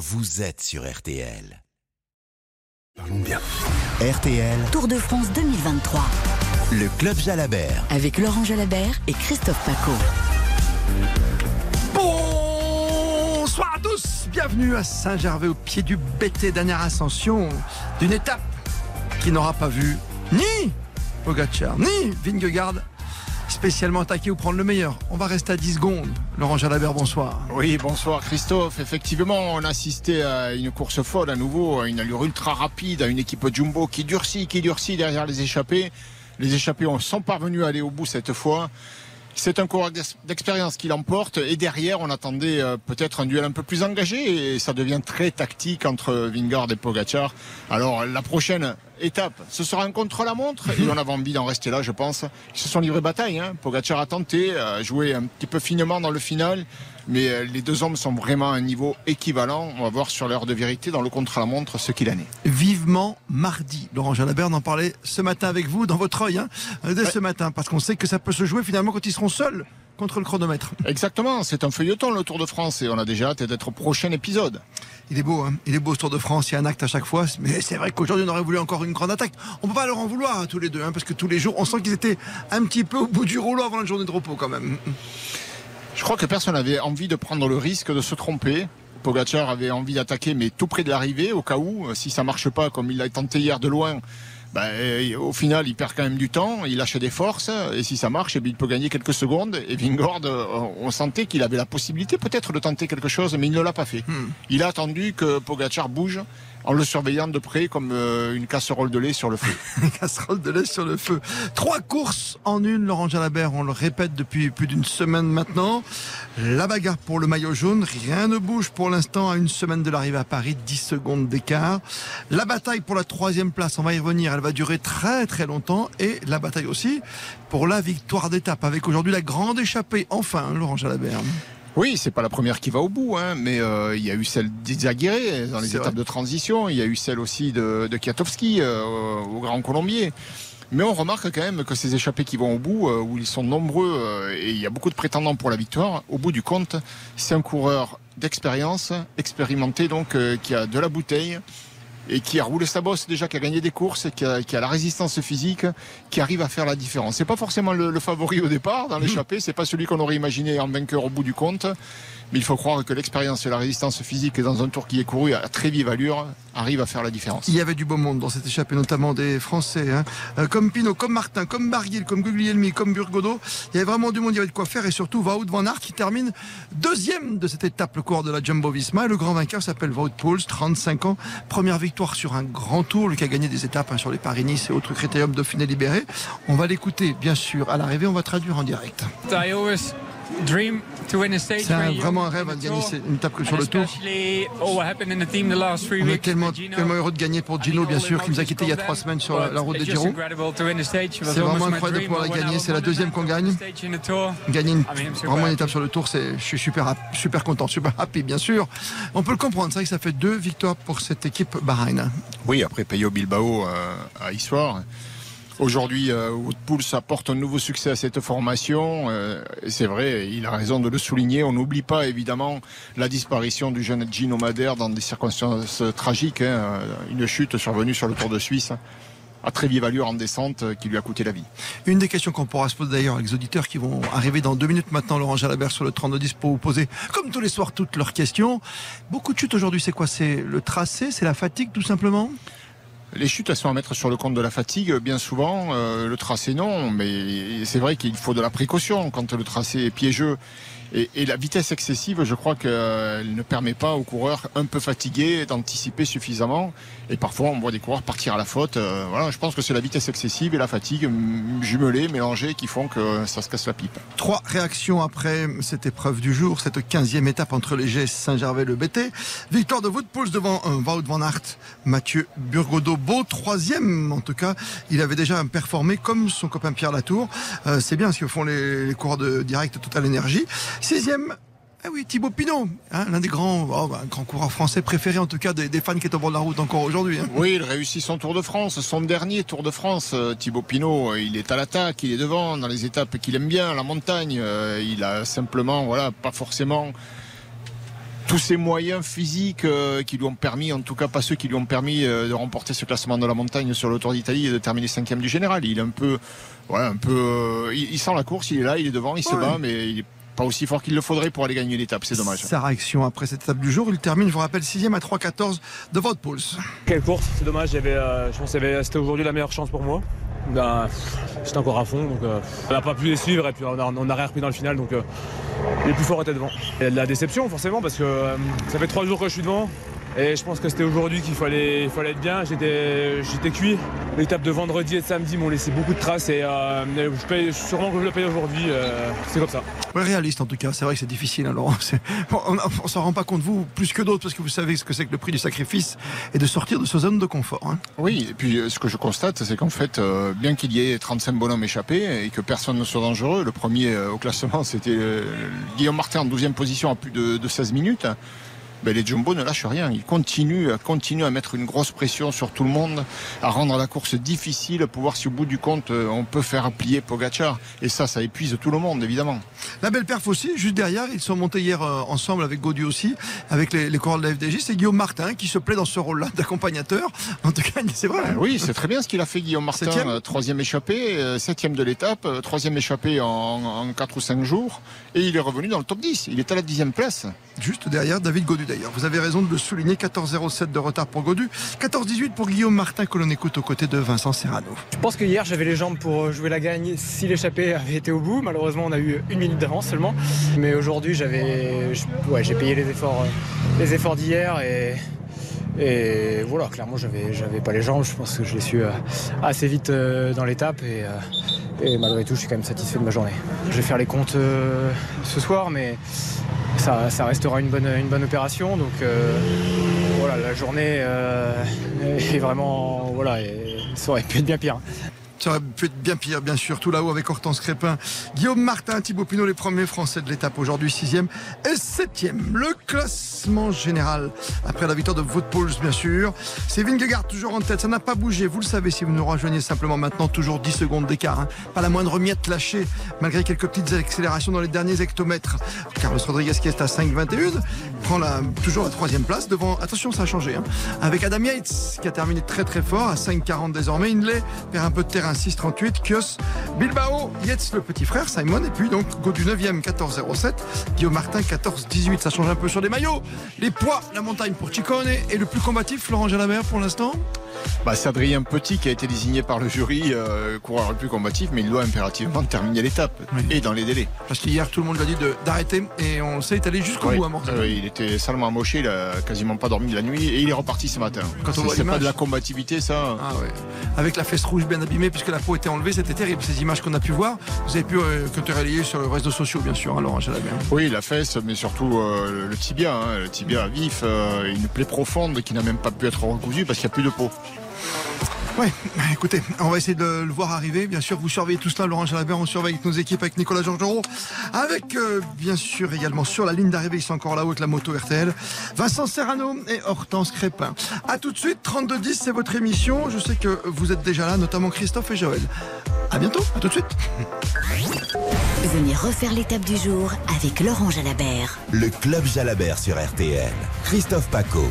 vous êtes sur RTL. Parlons bien. RTL, Tour de France 2023 le club Jalabert. avec Laurent Jalabert et Christophe Paco. Bonsoir à tous. Bienvenue à Saint-Gervais au pied du BT, dernière ascension d'une étape qui n'aura pas vu ni Pogacar ni Vingegaard spécialement attaquer ou prendre le meilleur. On va rester à 10 secondes. Laurent Jalabert, bonsoir. Oui, bonsoir Christophe. Effectivement, on a assisté à une course folle à nouveau, à une allure ultra rapide, à une équipe Jumbo qui durcit, qui durcit derrière les échappés. Les échappés sont parvenus à aller au bout cette fois. C'est un coureur d'ex- d'expérience qui l'emporte et derrière on attendait euh, peut-être un duel un peu plus engagé et ça devient très tactique entre Vingard et Pogacar. Alors la prochaine étape, ce sera un contre-la-montre et on avait envie d'en rester là je pense. Ils se sont livrés bataille. Hein. Pogacar a tenté, a joué un petit peu finement dans le final mais euh, les deux hommes sont vraiment à un niveau équivalent. On va voir sur l'heure de vérité dans le contre-la-montre ce qu'il en est. Vivement mardi. Laurent Jalabert en parlait ce matin avec vous dans votre œil, hein, dès ce matin, parce qu'on sait que ça peut se jouer finalement quand ils seront seuls contre le chronomètre. Exactement, c'est un feuilleton le Tour de France et on a déjà hâte d'être au prochain épisode. Il est beau, hein il est beau ce Tour de France, il y a un acte à chaque fois, mais c'est vrai qu'aujourd'hui on aurait voulu encore une grande attaque. On peut pas leur en vouloir à tous les deux, hein, parce que tous les jours on sent qu'ils étaient un petit peu au bout du rouleau avant la journée de repos quand même. Je crois que personne n'avait envie de prendre le risque de se tromper. Pogacar avait envie d'attaquer, mais tout près de l'arrivée, au cas où, euh, si ça marche pas comme il l'a tenté hier de loin, ben, euh, au final, il perd quand même du temps, il lâche des forces, et si ça marche, eh bien, il peut gagner quelques secondes. Et Vingord, euh, on sentait qu'il avait la possibilité peut-être de tenter quelque chose, mais il ne l'a pas fait. Hmm. Il a attendu que Pogacar bouge en le surveillant de près comme euh, une casserole de lait sur le feu. Casserole de lait sur le feu. Trois courses en une, Laurent Jalabert, on le répète depuis plus d'une semaine maintenant. La bagarre pour le maillot jaune, rien ne bouge pour l'instant à une semaine de l'arrivée à Paris, 10 secondes d'écart. La bataille pour la troisième place, on va y revenir, elle va durer très très longtemps. Et la bataille aussi pour la victoire d'étape, avec aujourd'hui la grande échappée, enfin, Laurent Jalabert. Oui, c'est pas la première qui va au bout, hein, mais euh, il y a eu celle d'Izaguirre dans les étapes vrai. de transition, il y a eu celle aussi de, de Kwiatkowski euh, au Grand Colombier. Mais on remarque quand même que ces échappés qui vont au bout, euh, où ils sont nombreux et il y a beaucoup de prétendants pour la victoire, au bout du compte, c'est un coureur d'expérience, expérimenté donc, qui a de la bouteille et qui a roulé sa bosse déjà, qui a gagné des courses, qui a, qui a la résistance physique, qui arrive à faire la différence. C'est pas forcément le, le favori au départ dans l'échappée, c'est pas celui qu'on aurait imaginé en vainqueur au bout du compte, mais il faut croire que l'expérience et la résistance physique dans un tour qui est couru à très vive allure arrive à faire la différence. Il y avait du beau monde dans cette échappée, notamment des Français, hein. Euh, comme Pinot, comme Martin, comme Barguil, comme Guglielmi, comme Burgodo. Il y avait vraiment du monde, il y avait de quoi faire, et surtout Wout van Aert qui termine deuxième de cette étape, le cours de la Jumbo Visma. Et le grand vainqueur s'appelle Wout Pouls, 35 ans, première victoire sur un grand tour, lui qui a gagné des étapes hein, sur les Paris-Nice et autres critériums Dauphiné libéré. On va l'écouter, bien sûr, à l'arrivée, on va traduire en direct. I always dream to win a stage C'est un- vraiment un rêve de gagner tour. une étape sur le tour. On est tellement, tellement heureux de gagner pour Gino, bien sûr, qui nous a quittés il y a trois semaines sur la, but la route de Giro. C'est vraiment incroyable de pouvoir la gagner. C'est la deuxième qu'on gagne. Gagner une, vraiment une happy. étape sur le tour, c'est, je suis super, super content, super happy, bien sûr. On peut le comprendre, c'est vrai que ça fait deux victoires pour cette équipe Bahreïn. Oui, après Peyo Bilbao euh, à Issoire. Aujourd'hui, euh, Wout Pouls apporte un nouveau succès à cette formation. euh, c'est vrai, il a raison de le souligner. On n'oublie pas évidemment la disparition du jeune Gino Madère dans des circonstances tragiques. hein, une chute survenue sur le Tour de Suisse à allure en descente qui lui a coûté la vie. Une des questions qu'on pourra se poser d'ailleurs avec les auditeurs qui vont arriver dans deux minutes maintenant, Laurent Jalabert sur le 3210 pour vous poser, comme tous les soirs, toutes leurs questions. Beaucoup de chutes aujourd'hui, c'est quoi? C'est le tracé, c'est la fatigue tout simplement? Les chutes, elles sont à mettre sur le compte de la fatigue, bien souvent. Euh, le tracé, non. Mais c'est vrai qu'il faut de la précaution quand le tracé est piégeux. Et, et la vitesse excessive, je crois qu'elle ne permet pas aux coureurs un peu fatigués d'anticiper suffisamment. Et parfois, on voit des coureurs partir à la faute. Euh, voilà, je pense que c'est la vitesse excessive et la fatigue jumelées, mélangées, qui font que ça se casse la pipe. Trois réactions après cette épreuve du jour, cette 15e étape entre les G Saint-Gervais le BT. Victoire de Wout Pouls devant un Wout van Aert, Mathieu Burgodeau, beau troisième en tout cas. Il avait déjà performé comme son copain Pierre Latour. Euh, c'est bien ce que font les, les coureurs de direct Total Énergie. Sixième, ah oui, Thibaut Pinot, hein, l'un des grands, oh, bah, grands coureurs français préférés en tout cas des, des fans qui est au bord de la route encore aujourd'hui. hein. Oui, il réussit son Tour de France, son dernier Tour de France. Euh, Thibaut Pinot, il est à l'attaque, il est devant dans les étapes qu'il aime bien, la montagne. Euh, il a simplement, voilà, pas forcément tous ces moyens physiques euh, qui lui ont permis, en tout cas pas ceux qui lui ont permis euh, de remporter ce classement de la montagne sur le Tour d'Italie et de terminer cinquième du général. Il est un peu, ouais, un peu, euh, il, il sent la course, il est là, il est devant, il se bat, mais il est pas aussi fort qu'il le faudrait pour aller gagner l'étape. C'est dommage. Sa réaction après cette étape du jour, il termine, je vous rappelle, 6 à 3,14 de votre pulse. Quelle course, c'est dommage, euh, je pense que c'était aujourd'hui la meilleure chance pour moi. Ben, j'étais encore à fond, donc euh, on n'a pas pu les suivre et puis on a, on a rien repris dans le final, donc euh, les plus forts étaient devant. Il y a de la déception forcément parce que euh, ça fait trois jours que je suis devant et je pense que c'était aujourd'hui qu'il fallait, il fallait être bien. J'étais, j'étais cuit. L'étape de vendredi et de samedi m'ont laissé beaucoup de traces et euh, je paye, sûrement que je le paye aujourd'hui. euh, c'est comme ça. Ouais, réaliste en tout cas, c'est vrai que c'est difficile. hein, Laurent. C'est- bon, on ne s'en rend pas compte, vous, plus que d'autres, parce que vous savez ce que c'est que le prix du sacrifice et de sortir de sa zone de confort. hein. Oui, et puis euh, ce que je constate, c'est qu'en fait, euh, bien qu'il y ait 35 bonhommes échappés et que personne ne soit dangereux, le premier euh, au classement, c'était euh, Guillaume Martin en 12e position à plus de, de 16 minutes. Ben, les Jumbo ne lâchent rien. Ils continuent, continuent à mettre une grosse pression sur tout le monde, à rendre la course difficile pour voir si au bout du compte, euh, on peut faire plier Pogacar. Et ça, ça épuise tout le monde, évidemment. La belle perf aussi, juste derrière, ils sont montés hier euh, ensemble avec Gaudu aussi, avec les, les coureurs de la FDJ. C'est Guillaume Martin qui se plaît dans ce rôle-là d'accompagnateur. En tout cas, c'est vrai. hein. Oui, c'est très bien ce qu'il a fait Guillaume Martin. Septième Euh, troisième échappé, septième de l'étape, troisième échappé en, en 4 ou 5 jours. Et il est revenu dans le top 10. Il est à la dixième place. Juste derrière David Godu d'ailleurs. Vous avez raison de le souligner, 14,07 de retard pour Godu, 14,18 pour Guillaume Martin que l'on écoute aux côtés de Vincent Serrano. Je pense que hier j'avais les jambes pour euh, jouer la gagne si l'échappée avait été au bout. Malheureusement on a eu une minute d'avance seulement. Mais aujourd'hui j'avais, ouais, j'ai payé les efforts, euh, les efforts d'hier et, et voilà clairement j'avais, j'avais pas les jambes. Je pense que je l'ai su euh, assez vite euh, dans l'étape et, euh, et malgré tout je suis quand même satisfait de ma journée. Je vais faire les comptes ce soir mais ça, restera une bonne, une bonne opération. Donc voilà la journée est vraiment voilà ça aurait pu être bien pire. Ça aurait pu être bien pire, bien sûr, tout là-haut avec Hortense Crépin, Guillaume Martin, Thibaut Pinot, les premiers Français de l'étape aujourd'hui, 6e et 7e. Le classement général, après la victoire de Wout-Pouls, bien sûr. C'est Vingegaard toujours en tête, ça n'a pas bougé, vous le savez si vous nous rejoignez simplement maintenant, toujours 10 secondes d'écart. hein. Pas la moindre miette lâchée, malgré quelques petites accélérations dans les derniers hectomètres. Carlos Rodriguez qui est à 5,21, prend toujours la troisième place devant, attention ça a changé, hein, avec Adam Yates qui a terminé très très fort à 5,40 désormais. Inley perd un peu de terrain 6,38. Kios, Bilbao, Yates le petit frère, Simon, et puis donc Godu 9e 14,07. Guillaume Martin 14,18. Ça change un peu sur les maillots. Les poids, la montagne pour Chicone et le plus combatif, Laurent Jalabert pour l'instant. Bah, c'est Adrien Petit qui a été désigné par le jury euh, coureur le plus combatif, mais il doit impérativement terminer l'étape Oui. et dans les délais. Parce qu'hier tout le monde lui a dit d'arrêter et on sait est allé jusqu'au Oui. bout à Morteau. Euh, il était salement amoché, il a quasiment pas dormi de la nuit et il est reparti ce matin. Quand on C'est- voit c'est pas de la combativité ça. Ah ouais. Avec la fesse rouge bien abîmée puisque la peau était enlevée, c'était terrible ces images qu'on a pu voir. Vous avez pu euh, que te relayer sur les réseaux sociaux bien sûr, hein, Laurent Jalabert. Oui, la fesse, mais surtout euh, le tibia, hein, le tibia vif, une plaie profonde qui n'a même pas pu être recousue parce qu'il n'y a plus de peau. Ouais, écoutez, on va essayer de le voir arriver. Bien sûr, vous surveillez tout cela, Laurent Jalabert. On surveille nos équipes avec Nicolas Georgerot. Avec, euh, bien sûr, également sur la ligne d'arrivée, ils sont encore là-haut avec la moto RTL. Vincent Serrano et Hortense Crépin. À tout de suite, 32-10, c'est votre émission. Je sais que vous êtes déjà là, notamment Christophe et Joël. À bientôt, à tout de suite. Venez refaire l'étape du jour avec Laurent Jalabert. Le Club Jalabert sur RTL. Christophe Paco.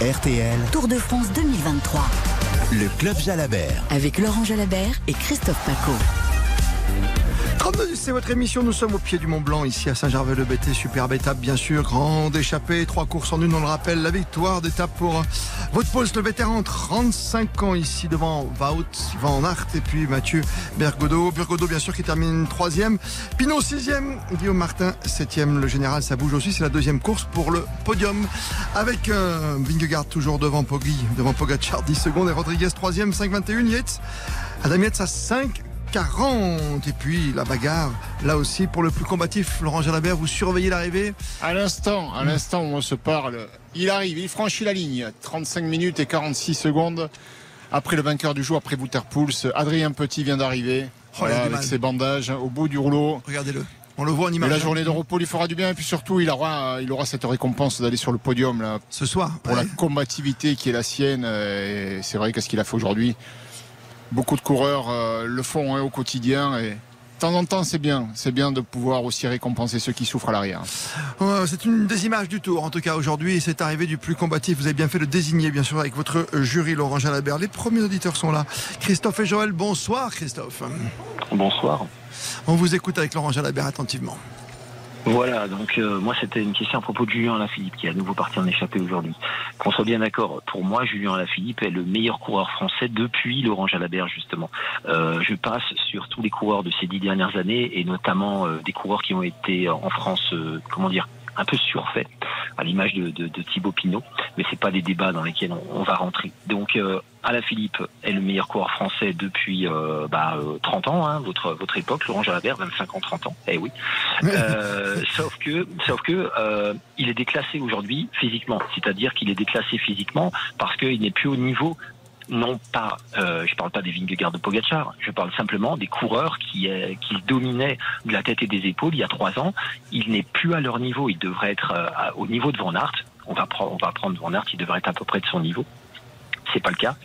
RTL, Tour de France 2023 le Club Jalabert. avec Laurent Jalabert et Christophe Paco. 32 c'est votre émission. Nous sommes au pied du Mont Blanc, ici à Saint-Gervais-le-Bété. Superbe étape, bien sûr. Grande échappée. Trois courses en une, on le rappelle. La victoire d'étape pour votre poste, le vétéran, 35 ans, ici devant Wout, Van Aert et puis Mathieu Bergodo. Bergodo, bien sûr, qui termine troisième. Pinot, sixième. Guillaume Martin, septième. Le général, ça bouge aussi. C'est la deuxième course pour le podium. Avec euh, Vingegaard toujours devant Poggi, devant Pogacar, 10 secondes. Et Rodriguez, troisième, 5,21. Yates. Adam Yates à 5. 40 et puis la bagarre là aussi pour le plus combatif Laurent Jalabert vous surveillez l'arrivée? À l'instant, à l'instant où on se parle, il arrive, il franchit la ligne. 35 minutes et 46 secondes. Après le vainqueur du jour, après Wouterpouls, Adrien Petit vient d'arriver. Oh, Voilà, avec ses bandages au bout du rouleau. regardez-le on le voit en image la hein. journée de repos lui fera du bien et puis surtout il aura, il aura cette récompense d'aller sur le podium là, ce soir pour Ouais. la combativité qui est la sienne. et C'est vrai qu'est-ce qu'il a fait aujourd'hui. Beaucoup de coureurs euh, le font hein, au quotidien et de temps en temps, c'est bien. C'est bien de pouvoir aussi récompenser ceux qui souffrent à l'arrière. Euh, C'est une des images du tour, en tout cas aujourd'hui, et c'est arrivé du plus combatif. Vous avez bien fait de désigner, bien sûr, avec votre jury, Laurent Jalabert. Les premiers auditeurs sont là. Christophe et Joël, bonsoir Christophe. Bonsoir. On vous écoute avec Laurent Jalabert attentivement. Voilà, donc euh, moi c'était une question à propos de Julien Alaphilippe qui est à nouveau parti en échappée aujourd'hui. Qu'on soit bien d'accord, pour moi Julien Alaphilippe est le meilleur coureur français depuis Laurent Jalabert justement. Euh, je passe sur tous les coureurs de ces dix dernières années et notamment euh, des coureurs qui ont été en France, comment dire, un peu surfaits, à l'image de, de, de Thibaut Pinot, mais c'est pas des débats dans lesquels on, on va rentrer. Donc euh, Alaphilippe est le meilleur coureur français depuis euh, bah, euh, 30 ans, hein, votre votre époque, Laurent Jalabert, 25 ans, 30 ans. Eh oui. Euh, sauf que, sauf que, euh, il est déclassé aujourd'hui physiquement. C'est-à-dire qu'il est déclassé physiquement parce qu'il n'est plus au niveau. Non pas, euh, je parle pas des Vingegaard de Pogacar, je parle simplement des coureurs qui, euh, qui dominaient de la tête et des épaules il y a trois ans. Il n'est plus à leur niveau, il devrait être euh, au niveau de Van Aert. On va, prendre, on va prendre Van Aert, il devrait être à peu près de son niveau. C'est pas le cas.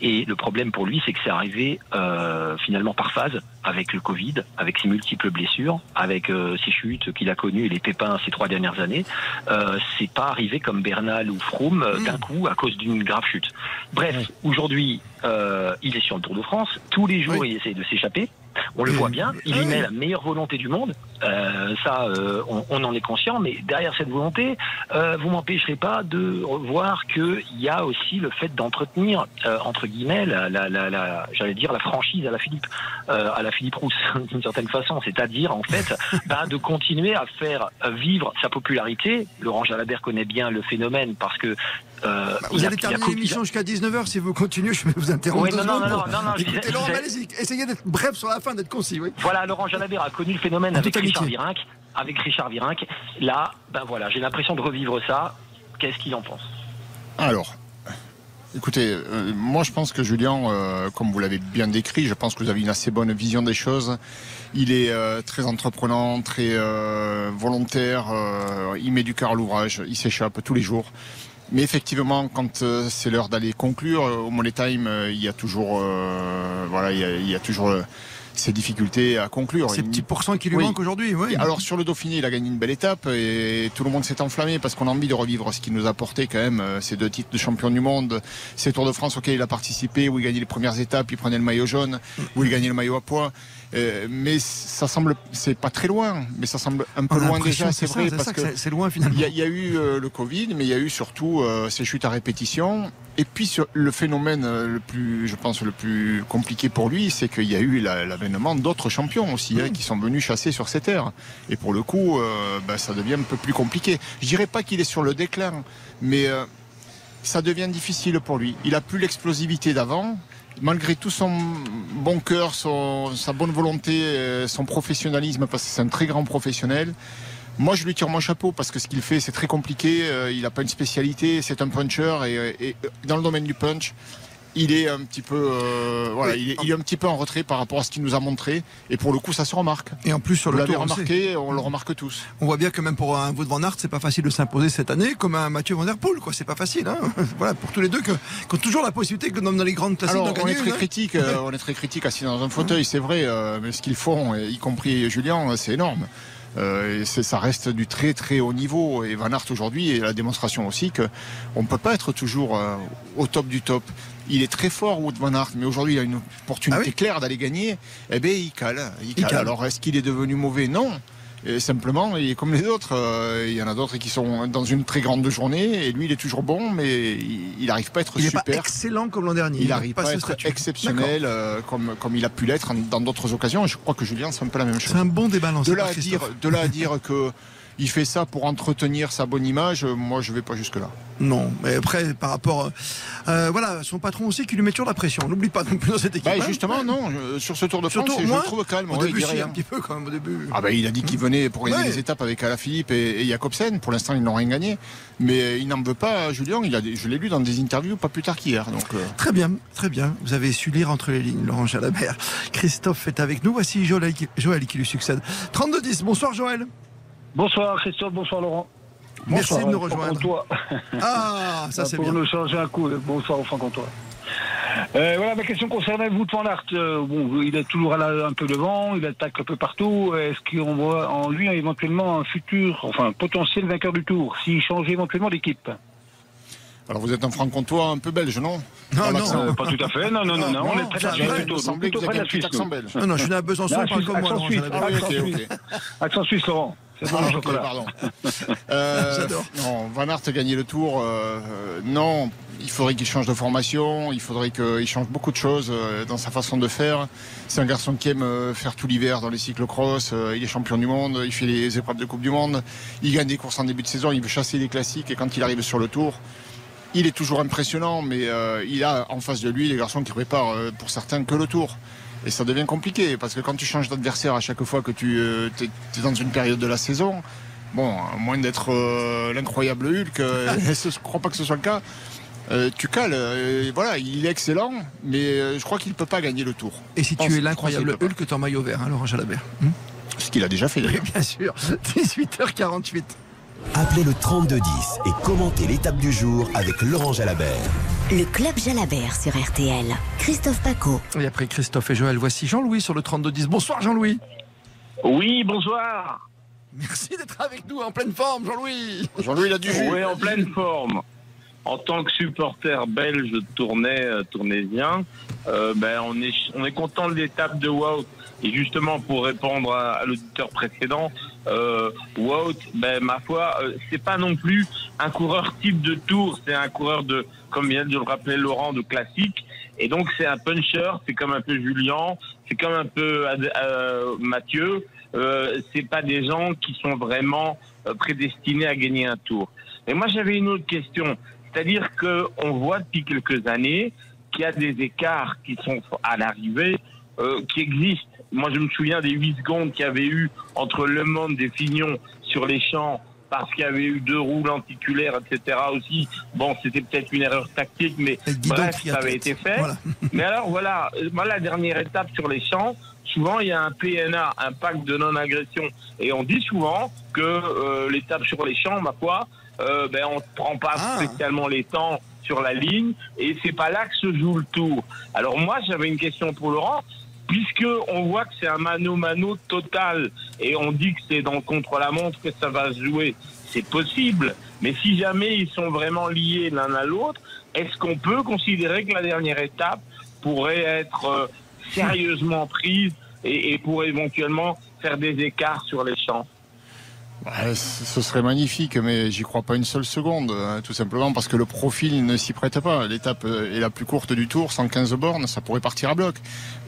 Et le problème pour lui, c'est que c'est arrivé euh, finalement par phase, avec le Covid, avec ses multiples blessures, avec euh, ses chutes qu'il a connues et les pépins ces trois dernières années. Euh, c'est pas arrivé comme Bernal ou Froome euh, d'un coup à cause d'une grave chute. Bref, aujourd'hui, euh, il est sur le Tour de France. Tous les jours, Oui. il essaye de s'échapper. On le voit bien. Il Ah y oui. met la meilleure volonté du monde. Euh, ça, euh, on, on en est conscient. Mais derrière cette volonté, euh, vous m'empêcherez pas de voir qu'il y a aussi le fait d'entretenir euh, entre guillemets la, la, la, la- j'allais dire la franchise à la Philippe à la Philippe Rousse d'une certaine façon c'est-à-dire en fait bah, de continuer à faire vivre sa popularité Laurent Jalabert connaît bien le phénomène parce que euh, Bah, vous allez terminer l'émission jusqu'à 19h. Si vous continuez, je vais vous interrompre. Non, non, non, non, non, Écoutez, Laurent. Essayez d'être bref sur la fin, d'être concis. Oui. Voilà, Laurent Jalabert a connu le phénomène avec Richard. Virenque. Avec Richard Virenque. Là, ben voilà, j'ai l'impression de revivre ça. Qu'est-ce qu'il en pense? Alors, écoutez, euh, moi je pense que Julien, euh, comme vous l'avez bien décrit, je pense que vous avez une assez bonne vision des choses. Il est euh, très entreprenant, très euh, volontaire, euh, il met du cœur à l'ouvrage, il s'échappe tous les jours. Mais effectivement, quand euh, c'est l'heure d'aller conclure, euh, au Money Time, euh, il y a toujours, euh, voilà, il y a, il y a toujours euh, ces difficultés à conclure. Ces petits pourcents qui lui Oui. manquent aujourd'hui. Oui. Alors sur le Dauphiné, il a gagné une belle étape et tout le monde s'est enflammé parce qu'on a envie de revivre ce qu'il nous a apporté quand même, euh, ces deux titres de champion du monde, ces Tours de France auxquels il a participé, où il gagnait les premières étapes, il prenait le maillot jaune, où il gagnait le maillot à poids. Euh, mais ça semble, c'est pas très loin, mais ça semble un peu loin déjà, c'est vrai, c'est parce ça que c'est- c'est loin finalement. il y, a, il y a eu euh, le Covid, mais il y a eu surtout euh, ces chutes à répétition. Et puis sur le phénomène le plus, je pense, le plus compliqué pour lui, c'est qu'il y a eu la- l'avènement d'autres champions aussi, hein, qui sont venus chasser sur ces terres. Et pour le coup, ben, ça devient un peu plus compliqué. Je dirais pas qu'il est sur le déclin, mais ça devient difficile pour lui. Il a plus l'explosivité d'avant. Malgré tout son bon cœur, sa bonne volonté, euh, son professionnalisme, parce que c'est un très grand professionnel, moi, je lui tire mon chapeau parce que ce qu'il fait, c'est très compliqué. Euh, il n'a pas une spécialité, c'est un puncher et, et, euh, dans le domaine du punch, il est un petit peu, euh, voilà, Oui. il, est, il est un petit peu en retrait par rapport à ce qu'il nous a montré. Et pour le coup, ça se remarque. Et en plus sur le tour, remarqué, on le remarque tous. On voit bien que même pour un Wout van Aert, c'est pas facile de s'imposer cette année, comme un Mathieu Van Der Poel, quoi. C'est pas facile, hein. Voilà, pour tous les deux que, qui ont toujours la possibilité que dans les grandes classiques Alors, on est très une, hein. critique, euh, on est très critique assis dans un fauteuil, c'est vrai, euh, mais ce qu'ils font, y compris Julien, c'est énorme. Euh, et ça reste du très très haut niveau. Et Van Aert aujourd'hui est la démonstration aussi que on ne peut pas être toujours euh, au top du top. Il est très fort, Wout Van Aert, mais aujourd'hui il a une opportunité Ah oui claire d'aller gagner. Eh bien, il cale. Il cale. Alors, est-ce qu'il est devenu mauvais? Non. Et simplement, il est comme les autres. Euh, Il y en a d'autres qui sont dans une très grande journée, et lui, il est toujours bon, mais il n'arrive pas à être Il n'est pas super. excellent comme l'an dernier. Il n'a n'arrive pas à être statut. exceptionnel euh, comme, comme il a pu l'être dans d'autres occasions. Et je crois que Julien, c'est un peu la même chose. C'est un bon débalancé De là, par à dire, Christophe. de là à dire que il fait ça pour entretenir sa bonne image, euh, moi je vais pas jusque-là. Non, mais après, par rapport. euh, voilà, son patron aussi qui lui met toujours la pression. On n'oublie pas non plus dans cette équipe. Bah, justement, non, je- sur ce Tour de France, Surtout, je le trouve calme. Au ouais, il début, si, un petit peu quand même, au début. Ah bah, il a dit qu'il venait pour gagner Ouais. les étapes avec Alaphilippe et, et Jacobsen. Pour l'instant, ils n'ont rien gagné. Mais euh, il n'en veut pas, Julien. Il a, des- je l'ai lu dans des interviews pas plus tard qu'hier. Donc, euh, Très bien, très bien. Vous avez su lire entre les lignes, Laurent Jalabert. Christophe est avec nous. Voici Joël qui, Joël qui lui succède. 32-10. Bonsoir, Joël. Bonsoir Christophe, bonsoir Laurent. Merci Bonsoir, de nous euh, rejoindre. Franc-Comtois. Ah, ça c'est Pour bien. nous changer un coup, bonsoir au Franc-Comtois. Euh, voilà, ma question concernait Wout van Aert. Euh, bon, il est toujours à la- un peu devant, il attaque un peu partout. Est-ce qu'on voit en lui éventuellement un futur, enfin potentiel vainqueur du Tour, s'il changeait éventuellement d'équipe? Alors vous êtes un franc-comtois un peu belge, non Non, non. Euh, Pas tout à fait, non, non, non, non, on Non, est près de la Suisse plutôt, plutôt près de la Suisse. accent nous. belge. Non, non, je suis né à Besançon, Suisse, comme moi, suisse. Ah oui, Accent ok, suisse. ok. Accent suisse, Laurent. C'est bon, Ah, le ok, chocolat. pardon. Euh, J'adore. Non, Van Aert a gagné le tour. euh, non, il faudrait qu'il change de formation. Il faudrait qu'il change beaucoup de choses dans sa façon de faire. C'est un garçon qui aime faire tout l'hiver dans les cyclocross. il est champion du monde. Il fait les épreuves de Coupe du Monde. Il gagne des courses en début de saison. Il veut chasser les classiques. Et quand il arrive sur le tour, il est toujours impressionnant. Mais euh, il a en face de lui des garçons qui préparent euh, pour certains que le tour. Et ça devient compliqué parce que quand tu changes d'adversaire à chaque fois que tu es dans une période de la saison, bon, à moins d'être euh, l'incroyable Hulk, euh, je ne crois pas que ce soit le cas, euh, tu cales. euh, voilà, il est excellent, mais euh, je crois qu'il ne peut pas gagner le tour. Et si tu es l'incroyable Hulk, t'es en maillot vert, hein, Laurent Jalabert. Hmm Ce qu'il a déjà fait d'ailleurs. bien sûr. 18h48. Appelez le 3210 et commentez l'étape du jour avec Laurent Jalabert. Le Club Jalabert sur RTL. Christophe Paco. Et après Christophe et Joël, voici Jean-Louis sur le 3210. Bonsoir Jean-Louis. Oui, bonsoir. Merci d'être avec nous en pleine forme, Jean-Louis. Jean-Louis, il a du jus. Oui, en pleine forme. En tant que supporter belge tournais, euh, tournésien, euh, ben, on, est, on est content de l'étape de Wout. Et justement, pour répondre à, à l'auditeur précédent, euh, Wout, ben, ma foi, euh, c'est pas non plus un coureur type de tour, c'est un coureur de, comme vient de le rappeler Laurent, de classique. Et donc, c'est un puncher, c'est comme un peu Julien, c'est comme un peu euh, Mathieu. Euh, c'est pas des gens qui sont vraiment euh, prédestinés à gagner un tour. Et moi, j'avais une autre question. C'est-à-dire que on voit depuis quelques années qu'il y a des écarts qui sont à l'arrivée euh, qui existent. Moi, je me souviens des 8 secondes qu'il y avait eu entre Le Monde et Fignon sur les champs parce qu'il y avait eu deux roues lenticulaires, etc. aussi. Bon, c'était peut-être une erreur tactique, mais bref, ça avait été fait. Voilà. Mais alors, voilà, moi, la dernière étape sur les champs, souvent, il y a un PNA, un pacte de non-agression. Et on dit souvent que euh, l'étape sur les champs, ma foi, euh, ben, on ne prend pas Ah. spécialement les temps sur la ligne et c'est pas là que se joue le tour. Alors moi, j'avais une question pour Laurent. Puisque on voit que c'est un mano-mano total. Et on dit que c'est dans contre-la-montre que ça va se jouer, c'est possible. Mais si jamais ils sont vraiment liés l'un à l'autre, est-ce qu'on peut considérer que la dernière étape pourrait être euh, sérieusement prise et, et pour éventuellement faire des écarts sur les champs? Ouais, ce serait magnifique, mais j'y crois pas une seule seconde, hein, tout simplement parce que le profil ne s'y prête pas. L'étape euh, est la plus courte du tour, 115 bornes, ça pourrait partir à bloc.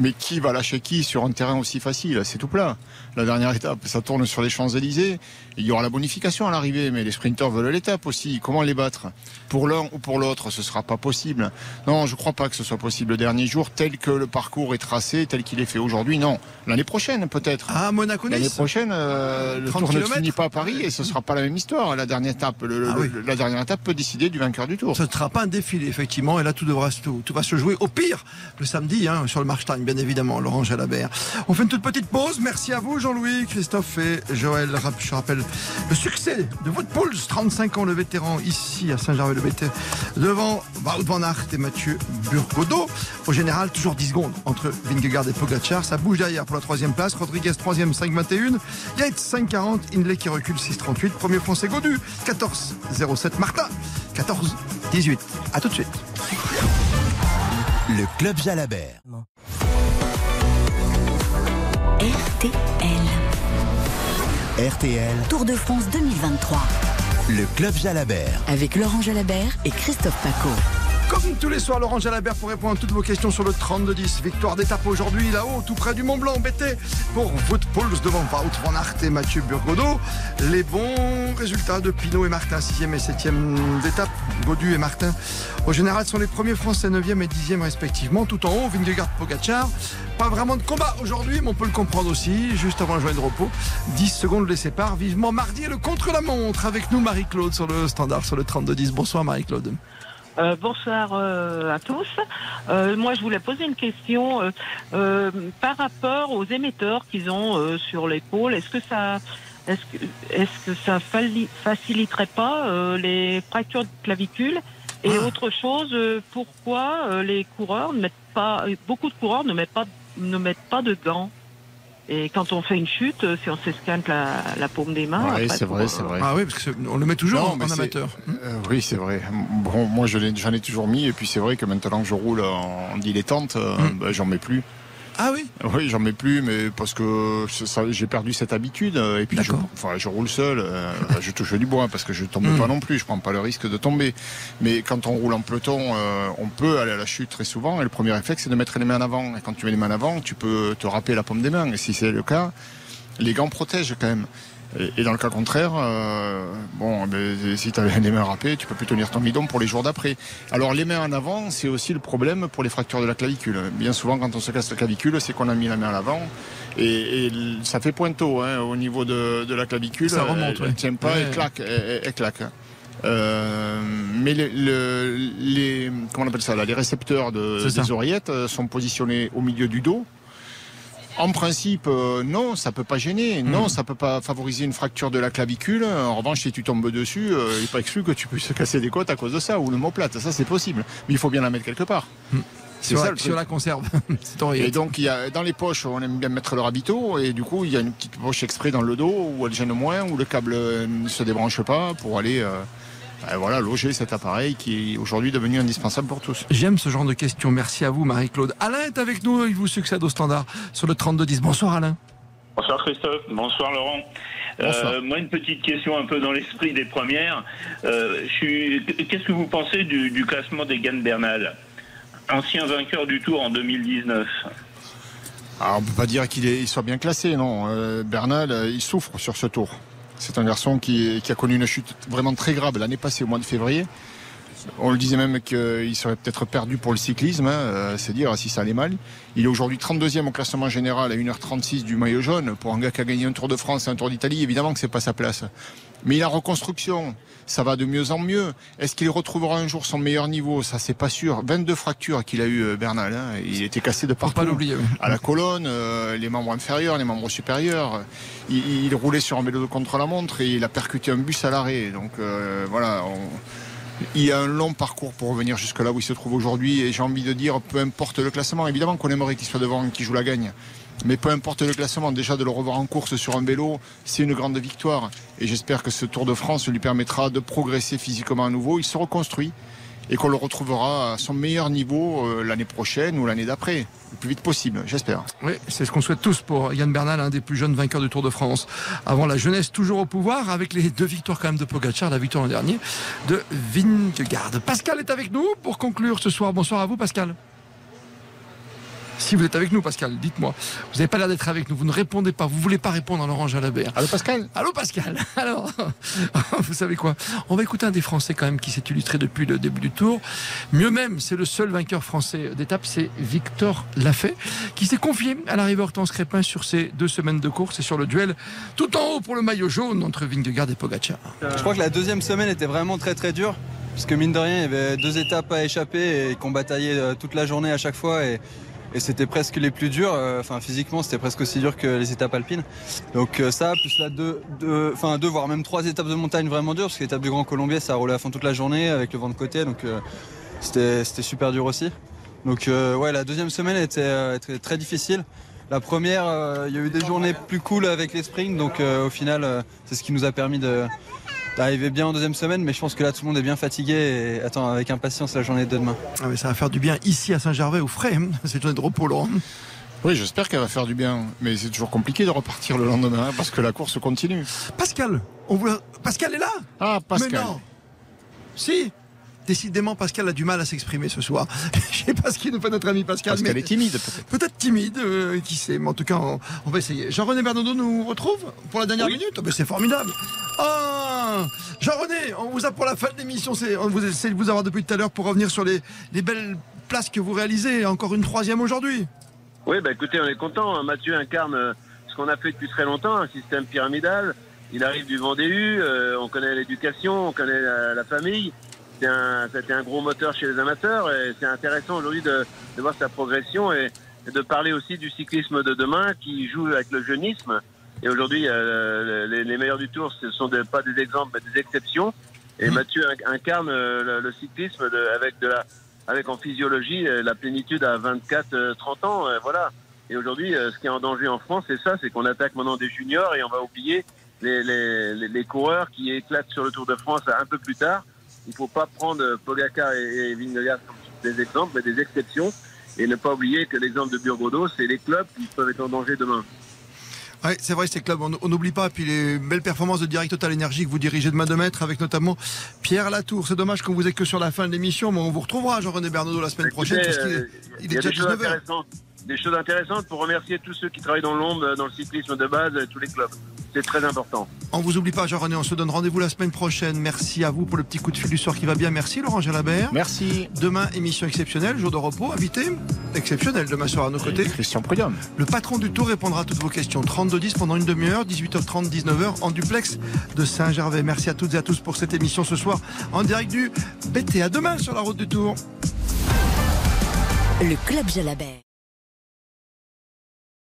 Mais qui va lâcher qui sur un terrain aussi facile? C'est tout plat. La dernière étape, ça tourne sur les Champs-Élysées. Il y aura la bonification à l'arrivée, mais les sprinteurs veulent l'étape aussi. Comment les battre? Pour l'un ou pour l'autre, ce sera pas possible. Non, je crois pas que ce soit possible le dernier jour, tel que le parcours est tracé, tel qu'il est fait aujourd'hui. Non, l'année prochaine peut-être. Ah, Monaco-Nice. L'année prochaine, euh, le 30 tour ne finit pas à Paris et ce sera pas la même histoire. La dernière étape, le- Ah le- oui. la dernière étape peut décider du vainqueur du tour. Ce ne sera pas un défilé, effectivement, et là tout, devra, tout, tout va se jouer au pire le samedi hein, sur le Markstein, bien évidemment, Laurent Jalabert. On fait une toute petite pause. Merci à vous, Jean-Louis, Christophe et Joël. Je rappelle le succès de votre Pouls, 35 ans, le vétéran, ici à Saint-Gervais-le-Bété, devant Wout van Aert et Mathieu Burgodeau. Au général, toujours 10 secondes entre Vingegaard et Pogacar. Ça bouge derrière pour la troisième place. Rodriguez, troisième, 5,21. Yates, 5,40. Inley qui recule, 6,38. Premier français Godu, 14,07. Martin, 14,18. À tout de suite. Le Club Jalabert. RTL. RTL, Tour de France 2023. le Club Jalabert. Avec Laurent Jalabert et Christophe Paco. Comme tous les soirs, Laurent Jalabert pour répondre à toutes vos questions sur le 32-10. Victoire d'étape aujourd'hui, là-haut, tout près du Mont Blanc, BT, pour Wout Pouls devant Wout van Aert et Mathieu Burgodeau. Les bons résultats de Pinot et Martin, 6e et 7e d'étape, Godu et Martin. Au général, sont les premiers Français 9e et 10e respectivement. Tout en haut, Vingegaard, Pogacar. Pas vraiment de combat aujourd'hui, mais on peut le comprendre aussi. Juste avant le joint de repos, 10 secondes les séparent. Vivement mardi et le contre-la-montre avec nous, Marie-Claude, sur le standard, sur le 32-10. Bonsoir, Marie-Claude. Euh, bonsoir euh, à tous. Euh, moi, je voulais poser une question euh, euh, par rapport aux émetteurs qu'ils ont euh, sur l'épaule. Est-ce que ça, est-ce que, est-ce que ça faciliterait pas euh, les fractures de clavicule Et Ah. autre chose, euh, pourquoi euh, les coureurs ne mettent pas, beaucoup de coureurs ne mettent pas, ne mettent pas de gants? Et quand on fait une chute, euh, si on s'esquinte la, la paume des mains, Ouais, c'est vrai, euh, c'est vrai. Ah oui, parce qu'on le met toujours Non, en, amateur. Euh, oui, c'est vrai. Bon, moi, je l'ai- j'en ai toujours mis, et puis c'est vrai que maintenant que je roule en dilettante, euh, Mm. bah, j'en mets plus. Ah oui Oui, j'en mets plus, mais parce que j'ai perdu cette habitude. euh, Et puis, je, enfin, je roule seul. euh, je touche du bois parce que je tombe Mm. pas non plus. Je prends pas le risque de tomber. Mais quand on roule en peloton, euh, on peut aller à la chute très souvent. Et le premier réflexe, c'est de mettre les mains en avant. Et quand tu mets les mains en avant, tu peux te râper la paume des mains. Et si c'est le cas, les gants protègent quand même. Et, et dans le cas contraire, euh, bon, ben, si tu as les mains râpées, tu peux plus tenir ton bidon pour les jours d'après. Alors les mains en avant, c'est aussi le problème pour les fractures de la clavicule. Bien souvent, quand on se casse la clavicule, c'est qu'on a mis la main à l'avant. Et, et ça fait pointeau hein, au niveau de, de la clavicule. Ça remonte, elle, ouais. elle tient pas, Ouais. elle claque, elle, elle claque. Euh, mais les, le- les- comment on appelle ça là, les récepteurs de, des oreillettes euh, sont positionnés au milieu du dos. En principe, euh, non, ça peut pas gêner. Non, ça peut pas favoriser une fracture de la clavicule. En revanche, si tu tombes dessus, euh, il n'est pas exclu que tu puisses casser des côtes à cause de ça ou le mot plate. Ça, c'est possible. Mais il faut bien la mettre quelque part. C'est Sur, ça la, sur la conserve. C'est Et donc, il y a, dans les poches, on aime bien mettre le rabito, et du coup, il y a une petite poche exprès dans le dos où elle gêne moins, où le câble euh, ne se débranche pas pour aller, euh, voilà, loger cet appareil qui est aujourd'hui devenu indispensable pour tous. J'aime ce genre de questions. Merci à vous, Marie-Claude. Alain est avec nous. Il vous succède au standard sur le 3210. Bonsoir, Alain. Bonsoir Christophe, bonsoir Laurent. Bonsoir. Euh, moi, une petite question un peu dans l'esprit des premières. Euh, je suis- Qu'est-ce que vous pensez du, du classement des Bernal? Ancien vainqueur du Tour en 2019. Alors, on peut pas dire qu'il soit bien classé, non. Euh, Bernal, il souffre sur ce tour. C'est un garçon qui, a connu une chute vraiment très grave l'année passée, au mois de février. On le disait même qu'il serait peut-être perdu pour le cyclisme, hein, euh, c'est dire si ça allait mal. Il est aujourd'hui 32e au classement général à 1h36 du maillot jaune. Pour un gars qui a gagné un Tour de France et un Tour d'Italie, évidemment que c'est pas sa place. Mais il a reconstruction, ça va de mieux en mieux. Est-ce qu'il retrouvera un jour son meilleur niveau? Ça, c'est pas sûr. 22 fractures qu'il a eu euh, Bernal. hein. Il était cassé de partout. pas l'oublier. À la colonne, euh, les membres inférieurs, les membres supérieurs. Il, il roulait sur un vélo de contre-la-montre et il a percuté un bus à l'arrêt. Donc euh, voilà. on- il y a un long parcours pour revenir jusque là où il se trouve aujourd'hui et j'ai envie de dire peu importe le classement. Évidemment qu'on aimerait qu'il soit devant et qu'il joue la gagne. Mais peu importe le classement déjà de le revoir en course sur un vélo c'est une grande victoire. Et j'espère que ce Tour de France lui permettra de progresser physiquement à nouveau. Il se reconstruit et qu'on le retrouvera à son meilleur niveau euh, l'année prochaine ou l'année d'après le plus vite possible j'espère Oui, c'est ce qu'on souhaite tous pour Yann Bernal, un des plus jeunes vainqueurs du Tour de France. Avant la jeunesse, toujours au pouvoir, avec les deux victoires quand même de Pogacar, la victoire l'an dernier de Vingegaard. Pascal est avec nous pour conclure ce soir. Bonsoir à vous, Pascal. Si vous êtes avec nous, Pascal, dites-moi. Vous n'avez pas l'air d'être avec nous. Vous ne répondez pas. Vous voulez pas répondre à Laurent Jalabert. Allô, Pascal? Allô, Pascal. Alors, vous savez quoi? On va écouter un des Français quand même qui s'est illustré depuis le début du Tour. Mieux même, c'est le seul vainqueur français d'étape, c'est Victor Lafay, qui s'est confié à l'arrivée Hortense Crépin sur ces deux semaines de course et sur le duel tout en haut pour le maillot jaune entre Vingegaard et Pogacar. Je crois que la deuxième semaine était vraiment très très dure. Parce que mine de rien, il y avait deux étapes à échapper et qu'on bataillait euh, toute la journée à chaque fois. Et, et c'était presque les plus durs. euh, Enfin, physiquement, c'était presque aussi dur que les étapes alpines. Donc euh, ça, plus là deux, deux, enfin deux, voire même trois étapes de montagne vraiment dures. Parce que l'étape du Grand Colombier, ça a roulé à fond toute la journée avec le vent de côté. Donc euh, c'était super dur aussi. Donc ouais, la deuxième semaine était, était très difficile. La première, il y a eu des journées plus cool avec les sprints, donc euh, au final, euh, c'est ce qui nous a permis de, d'arriver bien en deuxième semaine. Mais je pense que là, tout le monde est bien fatigué et attend avec impatience la journée de demain. Ah, mais ça va faire du bien ici à Saint-Gervais au frais. hein, cette journée de repos, Laurent. oui j'espère qu'elle va faire du bien mais c'est toujours compliqué de repartir le lendemain hein, parce que la course continue Pascal, on. Pascal est là ah Pascal Mais non Si Décidément, Pascal a du mal à s'exprimer ce soir. Je sais pas ce qu'il nous fait notre ami Pascal. Parce mais qu'elle est timide, peut-être. Peut-être timide, euh, qui sait. Mais en tout cas, on, on va essayer. Jean-René Bernaudot nous retrouve pour la dernière minute. Oh, ben, c'est formidable. Ah Jean-René, on vous a pour la fin de l'émission. On vous essaie de vous avoir depuis tout à l'heure pour revenir sur les, les belles places que vous réalisez. Encore une troisième aujourd'hui. Oui, bah écoutez, on est content. hein. Mathieu incarne euh, ce qu'on a fait depuis très longtemps, un système pyramidal. Il arrive du Vendée-U, euh, on connaît l'éducation, on connaît la, famille. C'est un, c'était un gros moteur chez les amateurs et c'est intéressant aujourd'hui de, de voir sa progression et, et de parler aussi du cyclisme de demain qui joue avec le jeunisme. Et aujourd'hui, euh, les, les meilleurs du Tour, ce sont des- pas des exemples, mais des exceptions. Et Mathieu inc- incarne euh, le, le cyclisme de- avec de la, avec en physiologie euh, la plénitude à 24, euh, 30 ans, euh, voilà. Et aujourd'hui, euh, ce qui est en danger en France, c'est ça, c'est qu'on attaque maintenant des juniors et on va oublier les, les, les, les coureurs qui éclatent sur le Tour de France un peu plus tard. Il faut pas prendre Pogacar et, et Vingegaard comme des exemples, mais des exceptions. Et ne pas oublier que l'exemple de Burgodo, c'est les clubs qui peuvent être en danger demain. Ouais, c'est vrai, ces clubs, on n'oublie pas. Puis les belles performances de Direct Total Énergie que vous dirigez de main de maître avec notamment Pierre Latour. C'est dommage qu'on vous ait que sur la fin de l'émission, mais on vous retrouvera, Jean-René Bernaudot, la semaine prochaine, parce Euh, il il y est a déjà des choses 19h. intéressantes. Des choses intéressantes pour remercier tous ceux qui travaillent dans l'ombre, dans le cyclisme de base, tous les clubs. C'est très important. On vous oublie pas, Jean-René. On se donne rendez-vous la semaine prochaine. Merci à vous pour le petit coup de fil du soir qui va bien. Merci, Laurent Jalabert. Merci. Demain, émission exceptionnelle, jour de repos, invité exceptionnel demain soir à nos côtés. Christian Prudhomme. Le patron du tour répondra à toutes vos questions. 32-10 pendant une demi-heure, 18h30, 19h en duplex de Saint-Gervais. Merci à toutes et à tous pour cette émission ce soir en direct du BT. À demain sur la route du tour. Le Club Jalabert.